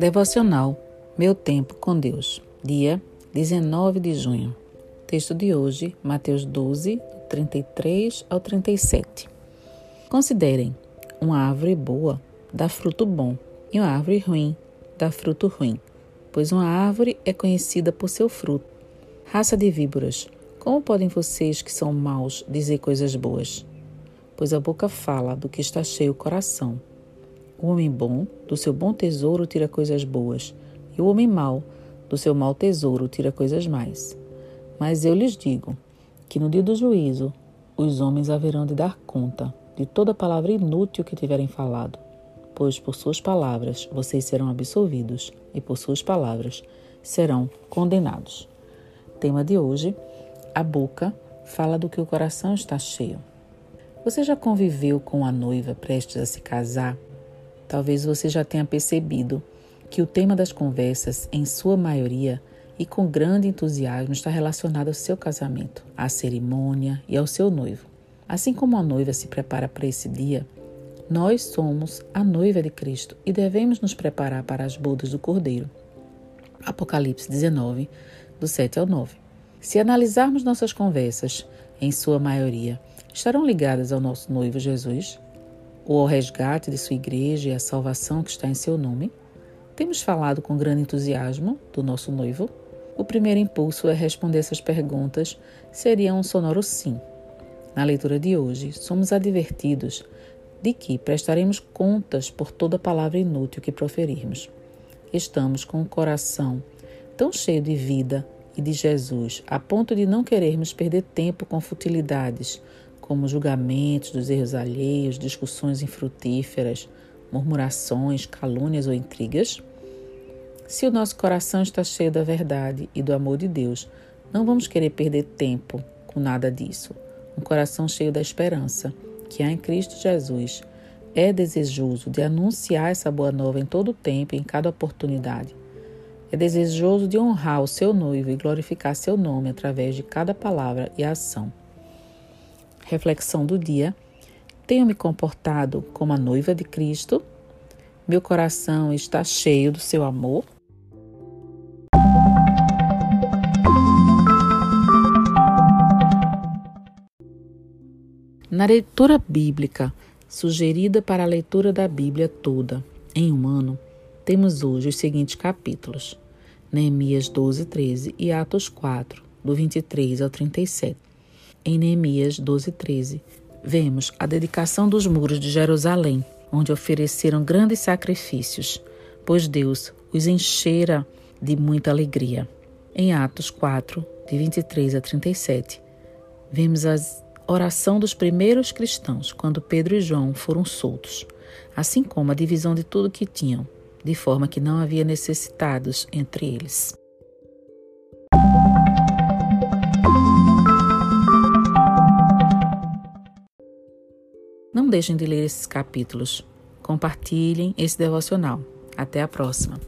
Devocional Meu Tempo com Deus, dia 19 de junho. Texto de hoje, Mateus 12, 33 ao 37. Considerem: uma árvore boa dá fruto bom, e uma árvore ruim dá fruto ruim, pois uma árvore é conhecida por seu fruto. Raça de víboras, como podem vocês que são maus dizer coisas boas? Pois a boca fala do que está cheio o coração. O homem bom, do seu bom tesouro, tira coisas boas, e o homem mau, do seu mau tesouro, tira coisas mais. Mas eu lhes digo que no dia do juízo os homens haverão de dar conta de toda palavra inútil que tiverem falado, pois por suas palavras vocês serão absolvidos e por suas palavras serão condenados. Tema de hoje: a boca fala do que o coração está cheio. Você já conviveu com a noiva prestes a se casar Talvez você já tenha percebido que o tema das conversas, em sua maioria e com grande entusiasmo, está relacionado ao seu casamento, à cerimônia e ao seu noivo. Assim como a noiva se prepara para esse dia, nós somos a noiva de Cristo e devemos nos preparar para as bodas do Cordeiro. Apocalipse 19, do 7 ao 9. Se analisarmos nossas conversas, em sua maioria, estarão ligadas ao nosso noivo Jesus? Ou ao resgate de sua igreja e à salvação que está em seu nome? Temos falado com grande entusiasmo do nosso noivo? O primeiro impulso é responder essas perguntas seria um sonoro sim. Na leitura de hoje, somos advertidos de que prestaremos contas por toda palavra inútil que proferirmos. Estamos com o coração tão cheio de vida e de Jesus, a ponto de não querermos perder tempo com futilidades, como julgamentos dos erros alheios, discussões infrutíferas, murmurações, calúnias ou intrigas? Se o nosso coração está cheio da verdade e do amor de Deus, não vamos querer perder tempo com nada disso. Um coração cheio da esperança que há em Cristo Jesus é desejoso de anunciar essa boa nova em todo o tempo e em cada oportunidade. É desejoso de honrar o seu noivo e glorificar seu nome através de cada palavra e ação. Reflexão do dia: Tenho me comportado como a noiva de Cristo? Meu coração está cheio do seu amor? Na leitura bíblica, sugerida para a leitura da Bíblia toda em um ano, temos hoje os seguintes capítulos: Neemias 12, 13 e Atos 4, do 23 ao 37 em Neemias 12, 13, vemos a dedicação dos muros de Jerusalém, onde ofereceram grandes sacrifícios, pois Deus os enchera de muita alegria. Em Atos 4, de 23 a 37, vemos a oração dos primeiros cristãos quando Pedro e João foram soltos, assim como a divisão de tudo que tinham, de forma que não havia necessitados entre eles. Não deixem de ler esses capítulos. Compartilhem esse devocional. Até a próxima.